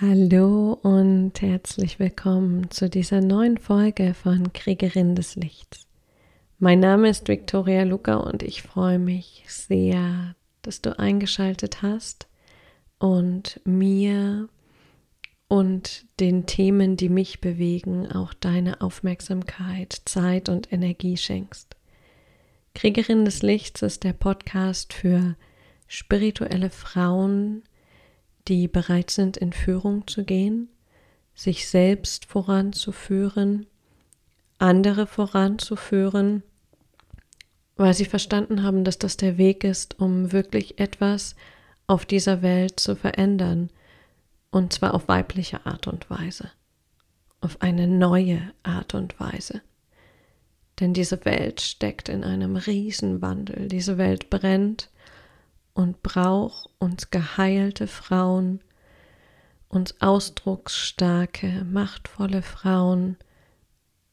Hallo und herzlich willkommen zu dieser neuen Folge von Kriegerin des Lichts. Mein Name ist Victoria Luca und ich freue mich sehr, dass du eingeschaltet hast und mir und den Themen, die mich bewegen, auch deine Aufmerksamkeit, Zeit und Energie schenkst. Kriegerin des Lichts ist der Podcast für spirituelle Frauen, die bereit sind, in Führung zu gehen, sich selbst voranzuführen, andere voranzuführen, weil sie verstanden haben, dass das der Weg ist, um wirklich etwas auf dieser Welt zu verändern, und zwar auf weibliche Art und Weise, auf eine neue Art und Weise. Denn diese Welt steckt in einem Riesenwandel, diese Welt brennt, und braucht uns geheilte Frauen, uns ausdrucksstarke, machtvolle Frauen,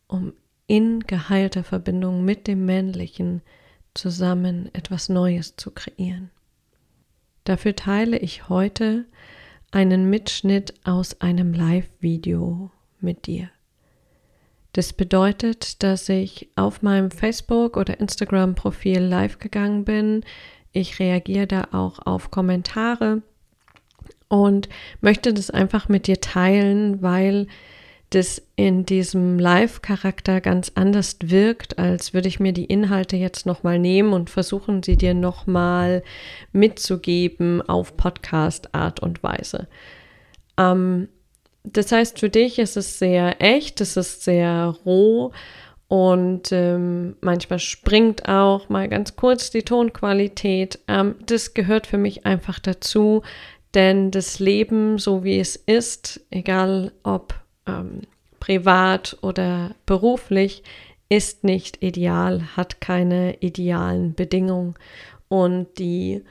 um in geheilter Verbindung mit dem Männlichen zusammen etwas Neues zu kreieren. Dafür teile ich heute einen Mitschnitt aus einem Live-Video mit dir. Das bedeutet, dass ich auf meinem Facebook- oder Instagram-Profil live gegangen bin, ich reagiere da auch auf Kommentare und möchte das einfach mit dir teilen, weil das in diesem Live-Charakter ganz anders wirkt, als würde ich mir die Inhalte jetzt nochmal nehmen und versuchen, sie dir nochmal mitzugeben auf Podcast-Art und Weise. Ähm, das heißt, für dich ist es sehr echt, es ist sehr roh und ähm, manchmal springt auch mal ganz kurz die Tonqualität. Ähm, das gehört für mich einfach dazu, denn das Leben, so wie es ist, egal ob ähm, privat oder beruflich, ist nicht ideal, hat keine idealen Bedingungen. Und die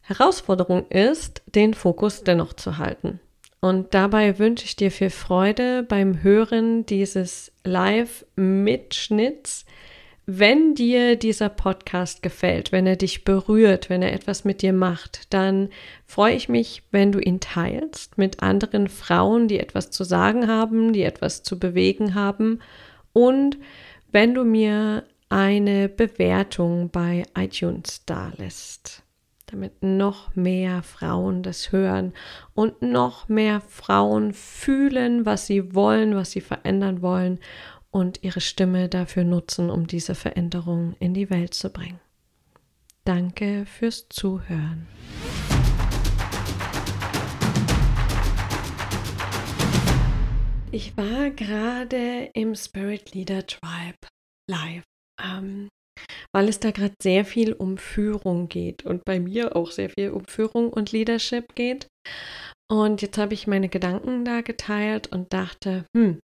Herausforderung ist, den Fokus dennoch zu halten. Und dabei wünsche ich dir viel Freude beim Hören dieses Live-Mitschnitts. Wenn dir dieser Podcast gefällt, wenn er dich berührt, wenn er etwas mit dir macht, dann freue ich mich, wenn du ihn teilst mit anderen Frauen, die etwas zu sagen haben, die etwas zu bewegen haben und wenn du mir eine Bewertung bei iTunes dalässt damit noch mehr Frauen das hören und noch mehr Frauen fühlen, was sie wollen, was sie verändern wollen und ihre Stimme dafür nutzen, um diese Veränderung in die Welt zu bringen. Danke fürs Zuhören. Ich war gerade im Spirit Leader Tribe live. Ähm, weil es da gerade sehr viel um Führung geht und bei mir auch sehr viel um Führung und Leadership geht. Und jetzt habe ich meine Gedanken da geteilt und dachte, hm,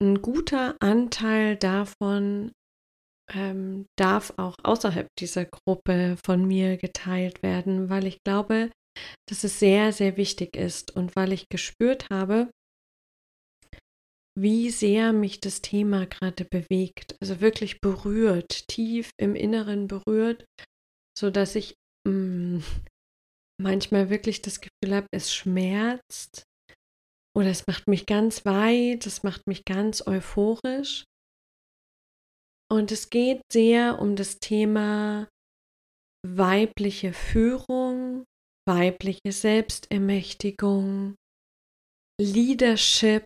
ein guter Anteil davon ähm, darf auch außerhalb dieser Gruppe von mir geteilt werden, weil ich glaube, dass es sehr, sehr wichtig ist und weil ich gespürt habe, wie sehr mich das Thema gerade bewegt, also wirklich berührt, tief im Inneren berührt, so dass ich mh, mm, manchmal wirklich das Gefühl habe, es schmerzt oder es macht mich ganz weit, es macht mich ganz euphorisch. Und es geht sehr um das Thema weibliche Führung, weibliche Selbstermächtigung, Leadership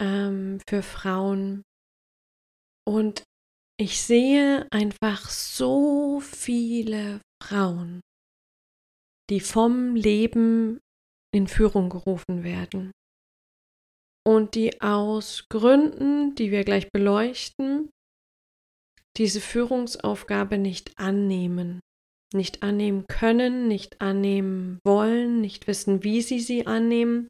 ähm, für Frauen. Und ich sehe einfach so viele Frauen, die vom Leben in Führung gerufen werden. Und die aus Gründen, die wir gleich beleuchten, diese Führungsaufgabe nicht annehmen, nicht annehmen können, nicht annehmen wollen, nicht wissen, wie sie sie annehmen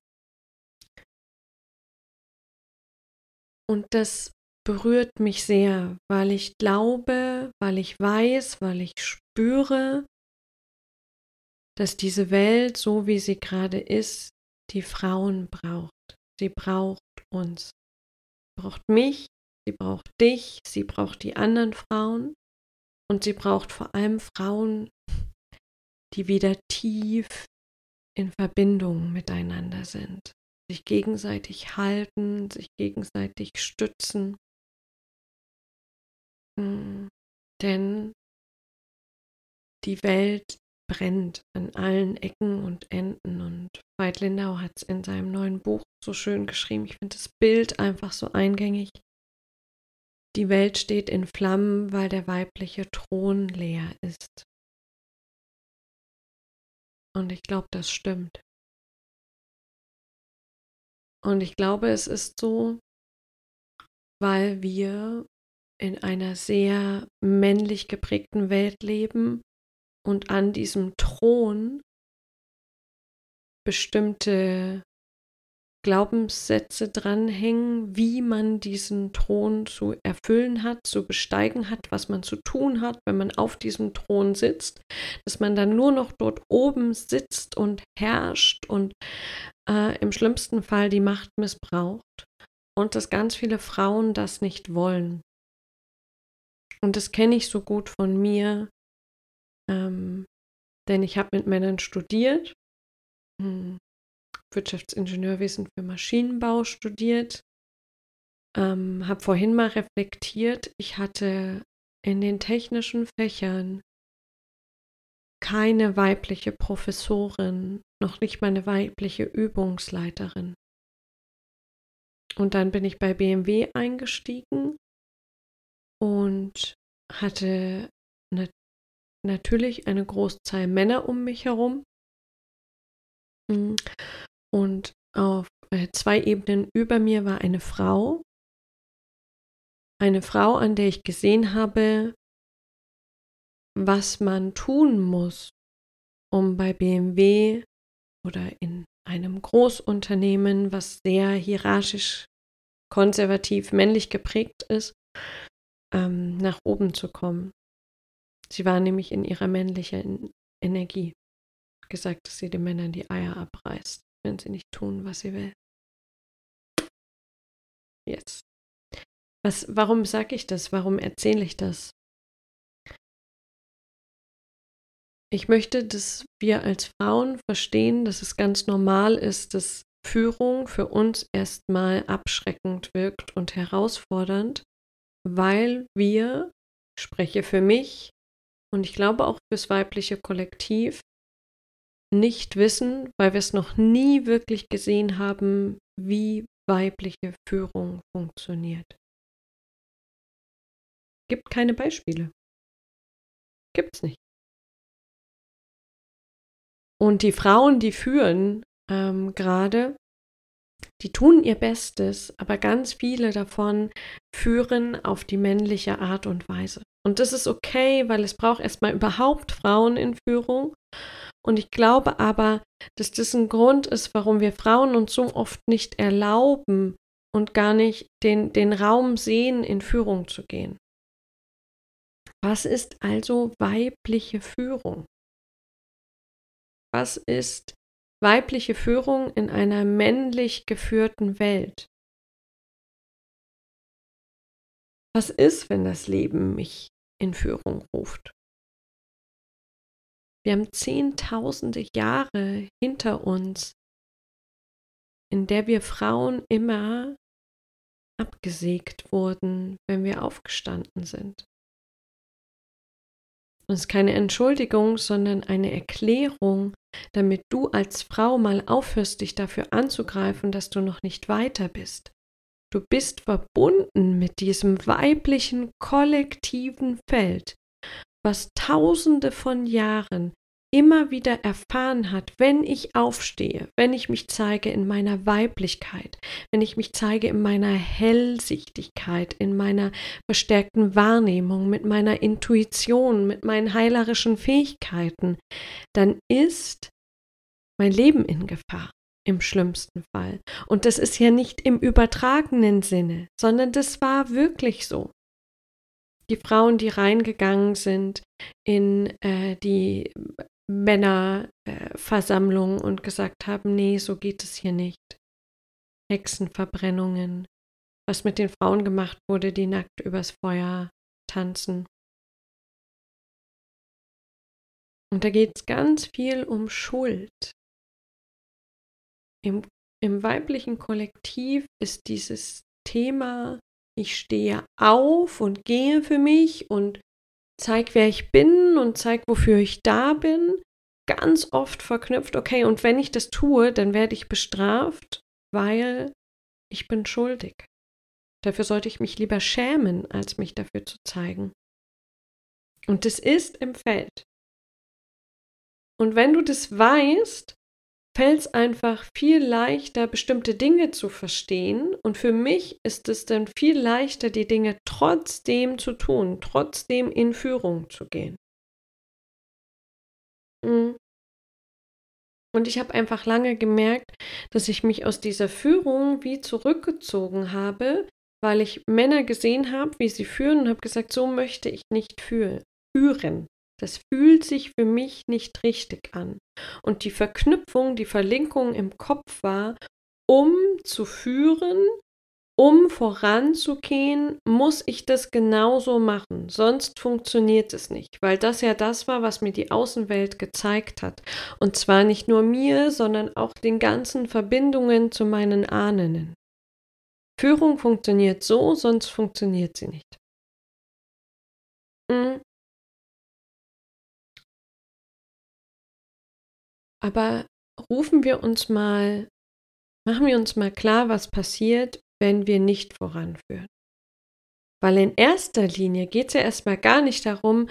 Und das berührt mich sehr, weil ich glaube, weil ich weiß, weil ich spüre, dass diese Welt, so wie sie gerade ist, die Frauen braucht. Sie braucht uns. Sie braucht mich, sie braucht dich, sie braucht die anderen Frauen und sie braucht vor allem Frauen, die wieder tief in Verbindung miteinander sind. Sich gegenseitig halten, sich gegenseitig stützen. Hm, denn die Welt brennt an allen Ecken und Enden. Und Veit Lindau hat es in seinem neuen Buch so schön geschrieben. Ich finde das Bild einfach so eingängig. Die Welt steht in Flammen, weil der weibliche Thron leer ist. Und ich glaube, das stimmt. Und ich glaube, es ist so, weil wir in einer sehr männlich geprägten Welt leben und an diesem Thron bestimmte Glaubenssätze dranhängen, wie man diesen Thron zu erfüllen hat, zu besteigen hat, was man zu tun hat, wenn man auf diesem Thron sitzt, dass man dann nur noch dort oben sitzt und herrscht und äh, im schlimmsten Fall die Macht missbraucht und dass ganz viele Frauen das nicht wollen. Und das kenne ich so gut von mir, ähm, denn ich habe mit Männern studiert, hm, Wirtschaftsingenieurwesen für Maschinenbau studiert, ähm, habe vorhin mal reflektiert, ich hatte in den technischen Fächern keine weibliche Professorin, noch nicht mal eine weibliche Übungsleiterin. Und dann bin ich bei BMW eingestiegen und hatte eine natürlich eine Großzahl Männer um mich herum. Und auf äh, zwei Ebenen über mir war eine Frau. Eine Frau, an der ich gesehen habe, was man tun muss, um bei BMW oder in einem Großunternehmen, was sehr hierarchisch, konservativ, männlich geprägt ist, ähm, nach oben zu kommen. Sie war nämlich in ihrer männlichen Energie. Gesagt, dass sie den Männern die Eier abreißt, wenn sie nicht tun, was sie will. Yes. Was, warum sage ich das? Warum erzähle ich das? Ich möchte, dass wir als Frauen verstehen, dass es ganz normal ist, dass Führung für uns erstmal abschreckend wirkt und herausfordernd, weil wir, spreche für mich, und ich glaube auch fürs weibliche Kollektiv nicht wissen, weil wir es noch nie wirklich gesehen haben, wie weibliche Führung funktioniert. Gibt keine Beispiele. Gibt's nicht. Und die Frauen, die führen ähm, gerade, die tun ihr Bestes, aber ganz viele davon führen auf die männliche Art und Weise. Und das ist okay, weil es braucht erstmal überhaupt Frauen in Führung. Und ich glaube aber, dass das ein Grund ist, warum wir Frauen uns so oft nicht erlauben und gar nicht den, den Raum sehen, in Führung zu gehen. Was ist also weibliche Führung? Was ist weibliche Führung in einer männlich geführten Welt? Was ist, wenn das Leben mich in Führung ruft. Wir haben zehntausende Jahre hinter uns, in der wir Frauen immer abgesägt wurden, wenn wir aufgestanden sind. Es ist keine Entschuldigung, sondern eine Erklärung, damit du als Frau mal aufhörst, dich dafür anzugreifen, dass du noch nicht weiter bist. Du bist verbunden mit diesem weiblichen kollektiven Feld, was tausende von Jahren immer wieder erfahren hat, wenn ich aufstehe, wenn ich mich zeige in meiner Weiblichkeit, wenn ich mich zeige in meiner Hellsichtigkeit, in meiner verstärkten Wahrnehmung, mit meiner Intuition, mit meinen heilerischen Fähigkeiten, dann ist mein Leben in Gefahr im schlimmsten Fall. Und das ist ja nicht im übertragenen Sinne, sondern das war wirklich so. Die Frauen, die reingegangen sind in äh, die Männerversammlung äh, und gesagt haben, nee, so geht es hier nicht. Hexenverbrennungen, was mit den Frauen gemacht wurde, die nackt übers Feuer tanzen. Und da geht es ganz viel um Schuld im im weiblichen Kollektiv ist dieses Thema, ich stehe auf und gehe für mich und zeig, wer ich bin und zeig, wofür ich da bin, ganz oft verknüpft, okay, und wenn ich das tue, dann werde ich bestraft, weil ich bin schuldig. Dafür sollte ich mich lieber schämen, als mich dafür zu zeigen. Und das ist im Feld. Und wenn du das weißt, fällt es einfach viel leichter, bestimmte Dinge zu verstehen. Und für mich ist es dann viel leichter, die Dinge trotzdem zu tun, trotzdem in Führung zu gehen. Mhm. Und ich habe einfach lange gemerkt, dass ich mich aus dieser Führung wie zurückgezogen habe, weil ich Männer gesehen habe, wie sie führen und habe gesagt, so möchte ich nicht fühlen. Das fühlt sich für mich nicht richtig an. Und die Verknüpfung, die Verlinkung im Kopf war, um zu führen, um voranzugehen, muss ich das genauso machen. Sonst funktioniert es nicht, weil das ja das war, was mir die Außenwelt gezeigt hat. Und zwar nicht nur mir, sondern auch den ganzen Verbindungen zu meinen Ahnen. Führung funktioniert so, sonst funktioniert sie nicht. Mhm. Aber rufen wir uns mal, machen wir uns mal klar, was passiert, wenn wir nicht voranführen. Weil in erster Linie geht es ja erstmal gar nicht darum,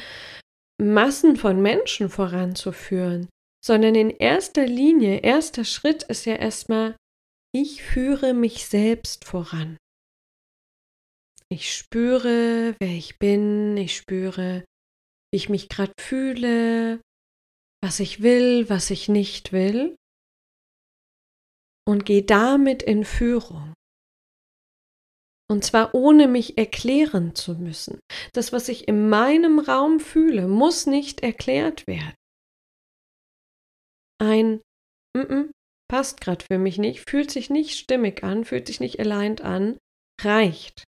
Massen von Menschen voranzuführen, sondern in erster Linie, erster Schritt ist ja erstmal, ich führe mich selbst voran. Ich spüre, wer ich bin, ich spüre, wie ich mich gerade fühle, was ich will, was ich nicht will und gehe damit in Führung. Und zwar ohne mich erklären zu müssen. Das, was ich in meinem Raum fühle, muss nicht erklärt werden. Ein mm -mm, passt gerade für mich nicht, fühlt sich nicht stimmig an, fühlt sich nicht aligned an, reicht.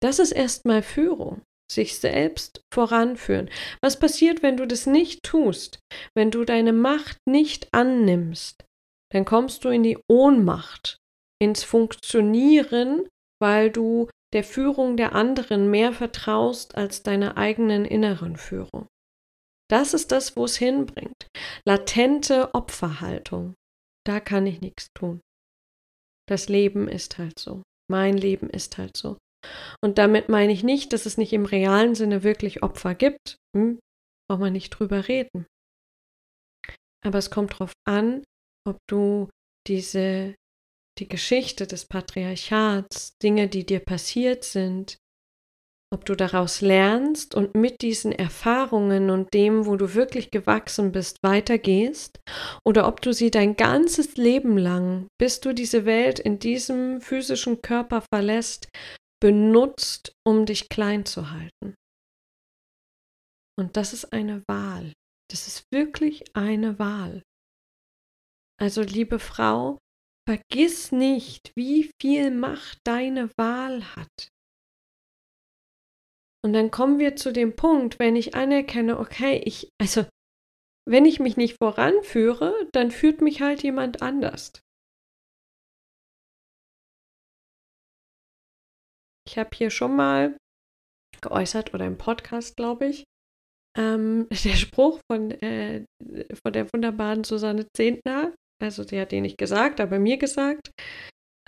Das ist erstmal Führung sich selbst voranführen. Was passiert, wenn du das nicht tust? Wenn du deine Macht nicht annimmst, dann kommst du in die Ohnmacht, ins Funktionieren, weil du der Führung der anderen mehr vertraust als deiner eigenen inneren Führung. Das ist das, wo es hinbringt. Latente Opferhaltung. Da kann ich nichts tun. Das Leben ist halt so. Mein Leben ist halt so. Und damit meine ich nicht, dass es nicht im realen Sinne wirklich Opfer gibt. Hm? Braucht man nicht drüber reden. Aber es kommt darauf an, ob du diese, die Geschichte des Patriarchats, Dinge, die dir passiert sind, ob du daraus lernst und mit diesen Erfahrungen und dem, wo du wirklich gewachsen bist, weitergehst, oder ob du sie dein ganzes Leben lang, bis du diese Welt in diesem physischen Körper verlässt, benutzt, um dich klein zu halten. Und das ist eine Wahl. Das ist wirklich eine Wahl. Also, liebe Frau, vergiss nicht, wie viel Macht deine Wahl hat. Und dann kommen wir zu dem Punkt, wenn ich anerkenne, okay, ich, also, wenn ich mich nicht voranführe, dann führt mich halt jemand anders. Ich habe hier schon mal geäußert oder im Podcast, glaube ich, ähm, der Spruch von, äh, von der wunderbaren Susanne Zehntner, also sie hat den nicht gesagt, aber mir gesagt,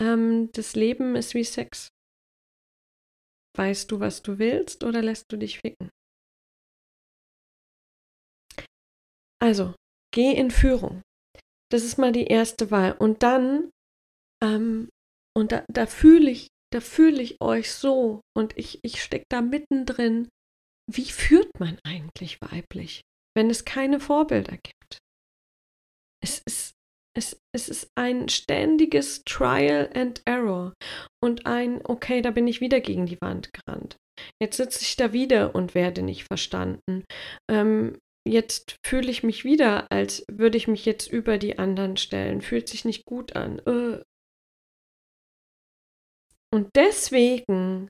ähm, das Leben ist wie Sex. Weißt du, was du willst oder lässt du dich ficken? Also, geh in Führung. Das ist mal die erste Wahl. Und dann, ähm, und da, da fühle ich da fühle ich euch so und ich, ich stecke da mittendrin. Wie führt man eigentlich weiblich, wenn es keine Vorbilder gibt? Es ist, es, es ist ein ständiges Trial and Error und ein, okay, da bin ich wieder gegen die Wand gerannt. Jetzt sitze ich da wieder und werde nicht verstanden. Ähm, jetzt fühle ich mich wieder, als würde ich mich jetzt über die anderen stellen. Fühlt sich nicht gut an. Äh, und deswegen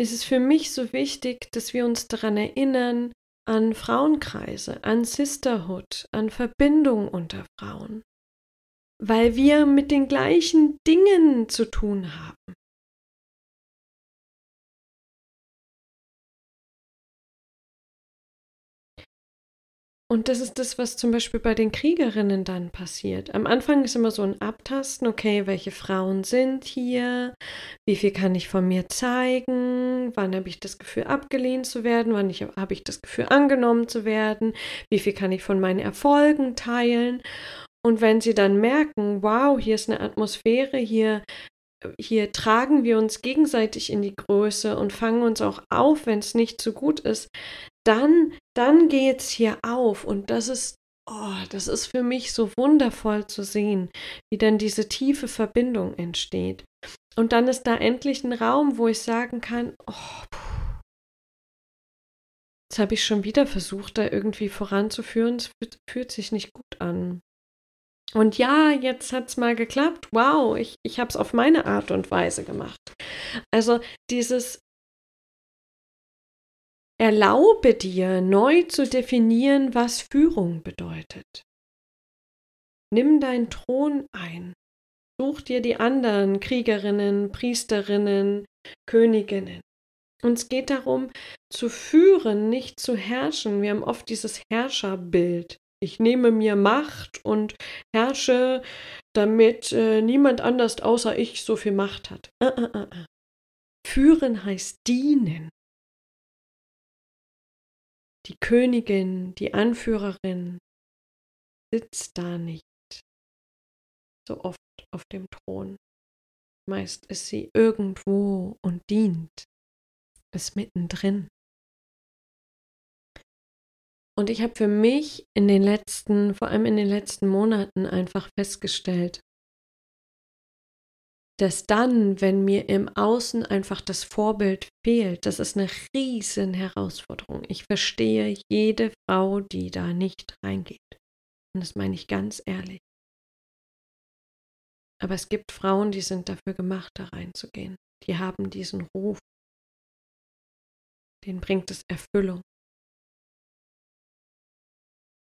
ist es für mich so wichtig, dass wir uns daran erinnern, an Frauenkreise, an Sisterhood, an Verbindung unter Frauen. weil wir mit den gleichen Dingen zu tun haben. Und das ist das, was zum Beispiel bei den Kriegerinnen dann passiert. Am Anfang ist immer so ein Abtasten, okay, welche Frauen sind hier, wie viel kann ich von mir zeigen, wann habe ich das Gefühl abgelehnt zu werden, wann habe ich das Gefühl angenommen zu werden, wie viel kann ich von meinen Erfolgen teilen. Und wenn sie dann merken, wow, hier ist eine Atmosphäre, hier hier tragen wir uns gegenseitig in die Größe und fangen uns auch auf, wenn es nicht so gut ist, dann, dann es hier auf. Und das ist, oh, das ist für mich so wundervoll zu sehen, wie dann diese tiefe Verbindung entsteht. Und dann ist da endlich ein Raum, wo ich sagen kann, oh, puh, jetzt habe ich schon wieder versucht, da irgendwie voranzuführen. Es fühlt, fühlt sich nicht gut an. Und ja, jetzt hat es mal geklappt. Wow, ich, ich habe es auf meine Art und Weise gemacht. Also dieses Erlaube dir neu zu definieren, was Führung bedeutet. Nimm deinen Thron ein. Such dir die anderen Kriegerinnen, Priesterinnen, Königinnen. Uns geht darum, zu führen, nicht zu herrschen. Wir haben oft dieses Herrscherbild. Ich nehme mir Macht und herrsche, damit äh, niemand anders außer ich so viel Macht hat. Äh, äh, äh, äh. Führen heißt dienen die Königin, die Anführerin, sitzt da nicht so oft auf dem Thron. Meist ist sie irgendwo und dient, ist mittendrin. Und ich habe für mich in den letzten, vor allem in den letzten Monaten einfach festgestellt, dass dann, wenn mir im Außen einfach das Vorbild fehlt, das ist eine riesen Herausforderung. Ich verstehe jede Frau, die da nicht reingeht. Und das meine ich ganz ehrlich. Aber es gibt Frauen, die sind dafür gemacht, da reinzugehen. Die haben diesen Ruf. Den bringt es Erfüllung.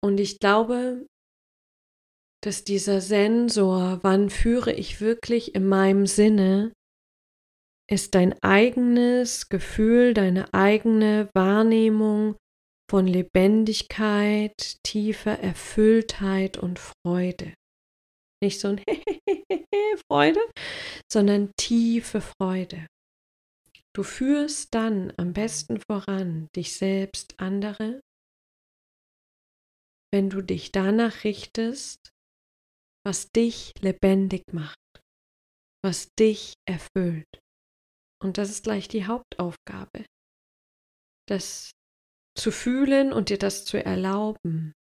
Und ich glaube, dass dieser Sensor, wann führe ich wirklich in meinem Sinne, ist dein eigenes Gefühl, deine eigene Wahrnehmung von Lebendigkeit, tiefer Erfülltheit und Freude. Nicht so ein Freude, sondern tiefe Freude. Du führst dann am besten voran dich selbst, andere, wenn du dich danach richtest, was dich lebendig macht, was dich erfüllt. Und das ist gleich die Hauptaufgabe, das zu fühlen und dir das zu erlauben.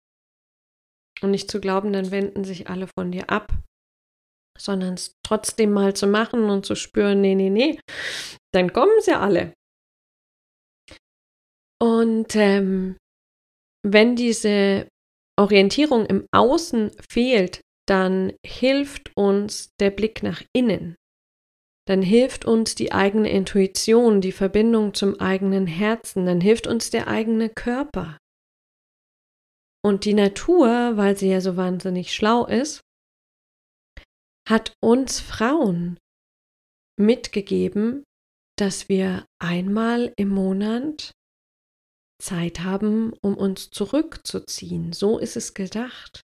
Und nicht zu glauben, dann wenden sich alle von dir ab, sondern es trotzdem mal zu machen und zu spüren, nee, nee, nee, dann kommen sie alle. Und ähm, wenn diese Orientierung im Außen fehlt, dann hilft uns der Blick nach innen. Dann hilft uns die eigene Intuition, die Verbindung zum eigenen Herzen, dann hilft uns der eigene Körper. Und die Natur, weil sie ja so wahnsinnig schlau ist, hat uns Frauen mitgegeben, dass wir einmal im Monat Zeit haben, um uns zurückzuziehen. So ist es gedacht.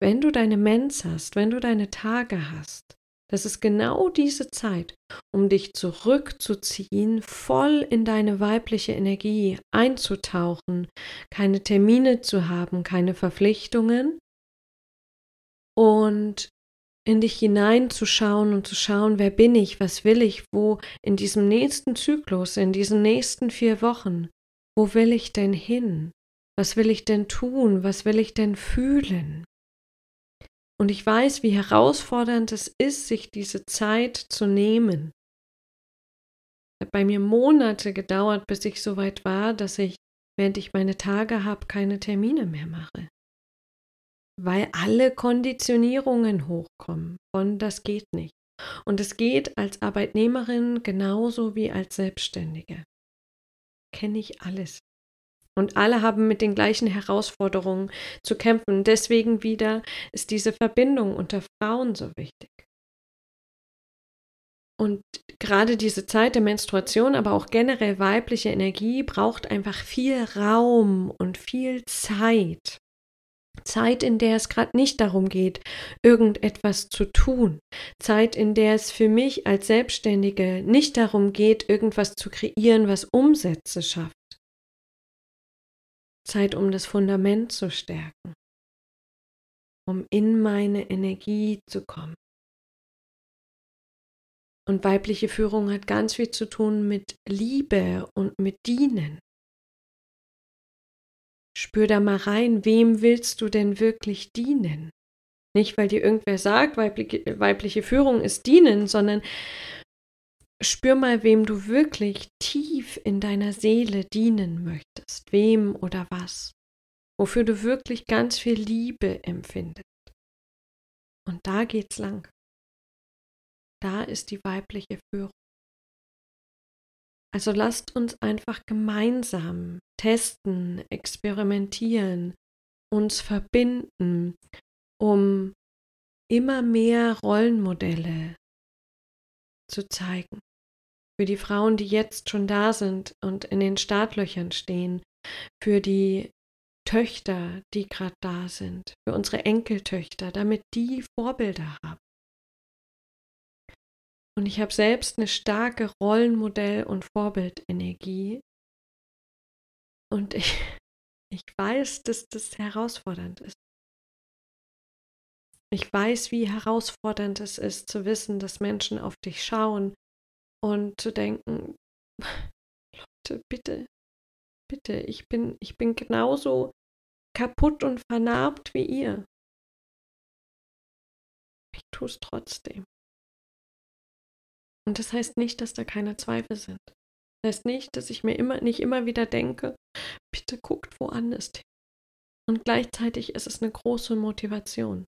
Wenn du deine Mens hast, wenn du deine Tage hast, das ist genau diese Zeit, um dich zurückzuziehen, voll in deine weibliche Energie einzutauchen, keine Termine zu haben, keine Verpflichtungen und in dich hineinzuschauen und zu schauen, wer bin ich, was will ich, wo in diesem nächsten Zyklus, in diesen nächsten vier Wochen, wo will ich denn hin? Was will ich denn tun? Was will ich denn fühlen? Und ich weiß, wie herausfordernd es ist, sich diese Zeit zu nehmen. Es hat bei mir Monate gedauert, bis ich so weit war, dass ich, während ich meine Tage habe, keine Termine mehr mache. Weil alle Konditionierungen hochkommen von das geht nicht. Und es geht als Arbeitnehmerin genauso wie als Selbstständige. Kenne ich alles. Und alle haben mit den gleichen Herausforderungen zu kämpfen. Deswegen wieder ist diese Verbindung unter Frauen so wichtig. Und gerade diese Zeit der Menstruation, aber auch generell weibliche Energie braucht einfach viel Raum und viel Zeit. Zeit, in der es gerade nicht darum geht, irgendetwas zu tun. Zeit, in der es für mich als Selbstständige nicht darum geht, irgendwas zu kreieren, was Umsätze schafft. Zeit, um das Fundament zu stärken, um in meine Energie zu kommen. Und weibliche Führung hat ganz viel zu tun mit Liebe und mit Dienen. Spür da mal rein, wem willst du denn wirklich dienen? Nicht, weil dir irgendwer sagt, weibliche, weibliche Führung ist dienen, sondern spür mal, wem du wirklich tief in deiner Seele dienen möchtest, wem oder was, wofür du wirklich ganz viel Liebe empfindest. Und da geht's lang. Da ist die weibliche Führung. Also lasst uns einfach gemeinsam testen, experimentieren, uns verbinden, um immer mehr Rollenmodelle zu zeigen. Für die Frauen, die jetzt schon da sind und in den Startlöchern stehen, für die Töchter, die gerade da sind, für unsere Enkeltöchter, damit die Vorbilder haben. Und ich habe selbst eine starke Rollenmodell- und Vorbildenergie. Und ich, ich weiß, dass das herausfordernd ist. Ich weiß, wie herausfordernd es ist, zu wissen, dass Menschen auf dich schauen und zu denken, Leute, bitte, bitte, ich bin, ich bin genauso kaputt und vernarbt wie ihr. Ich tue es trotzdem. Und das heißt nicht, dass da keine Zweifel sind. Das heißt nicht, dass ich mir immer nicht immer wieder denke, bitte guckt woanders hin. Und gleichzeitig ist es eine große Motivation.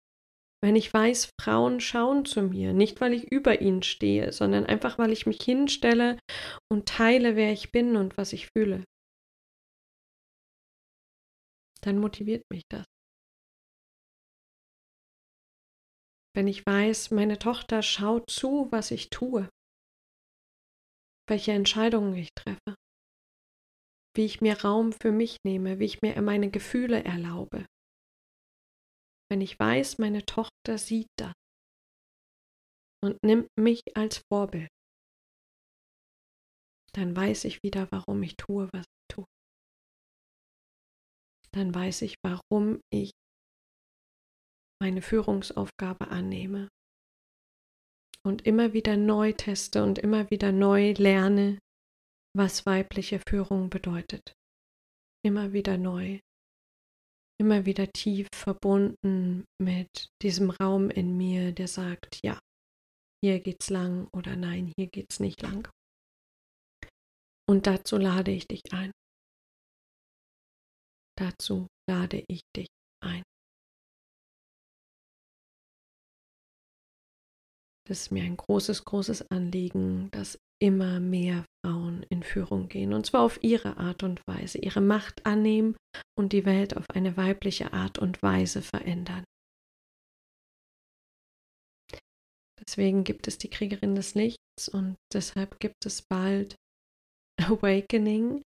Wenn ich weiß, Frauen schauen zu mir, nicht weil ich über ihnen stehe, sondern einfach weil ich mich hinstelle und teile, wer ich bin und was ich fühle, dann motiviert mich das. Wenn ich weiß, meine Tochter schaut zu, was ich tue, welche Entscheidungen ich treffe, wie ich mir Raum für mich nehme, wie ich mir meine Gefühle erlaube. Wenn ich weiß, meine Tochter sieht das und nimmt mich als Vorbild, dann weiß ich wieder, warum ich tue, was ich tue. Dann weiß ich, warum ich meine Führungsaufgabe annehme und immer wieder neu teste und immer wieder neu lerne, was weibliche Führung bedeutet. Immer wieder neu. Immer wieder tief verbunden mit diesem Raum in mir, der sagt, ja, hier geht's lang oder nein, hier geht's nicht lang. Und dazu lade ich dich ein. Dazu lade ich dich ein. Das ist mir ein großes, großes Anliegen, dass immer mehr Frauen in Führung gehen. Und zwar auf ihre Art und Weise, ihre Macht annehmen und die Welt auf eine weibliche Art und Weise verändern. Deswegen gibt es die Kriegerin des Lichts und deshalb gibt es bald Awakening,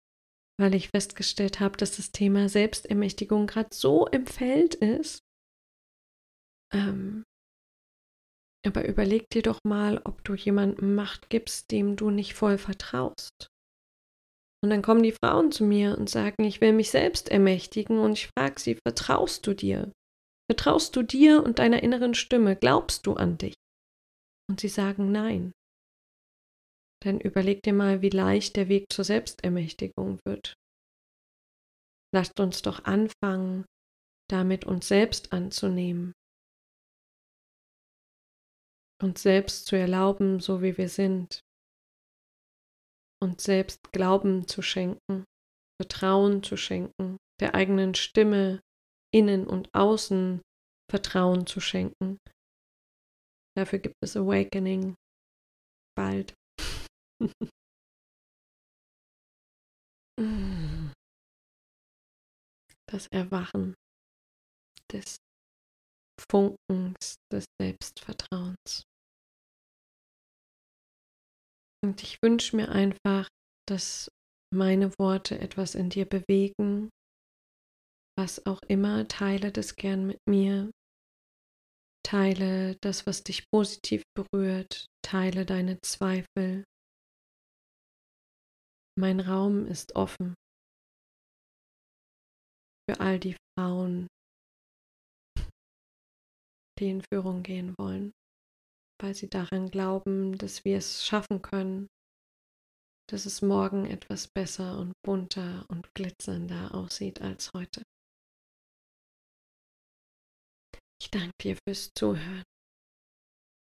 weil ich festgestellt habe, dass das Thema Selbstermächtigung gerade so im Feld ist, ähm, aber überleg dir doch mal, ob du jemandem Macht gibst, dem du nicht voll vertraust. Und dann kommen die Frauen zu mir und sagen, ich will mich selbst ermächtigen und ich frage sie, vertraust du dir? Vertraust du dir und deiner inneren Stimme? Glaubst du an dich? Und sie sagen nein. Dann überleg dir mal, wie leicht der Weg zur Selbstermächtigung wird. Lasst uns doch anfangen, damit uns selbst anzunehmen, uns selbst zu erlauben, so wie wir sind, uns selbst Glauben zu schenken, Vertrauen zu schenken, der eigenen Stimme innen und außen Vertrauen zu schenken. Dafür gibt es Awakening bald. das Erwachen des Funkens des Selbstvertrauens. Und ich wünsche mir einfach, dass meine Worte etwas in dir bewegen, was auch immer, teile das gern mit mir. Teile das, was dich positiv berührt, teile deine Zweifel. Mein Raum ist offen für all die Frauen, die in Führung gehen wollen, weil sie daran glauben, dass wir es schaffen können, dass es morgen etwas besser und bunter und glitzernder aussieht als heute. Ich danke dir fürs Zuhören.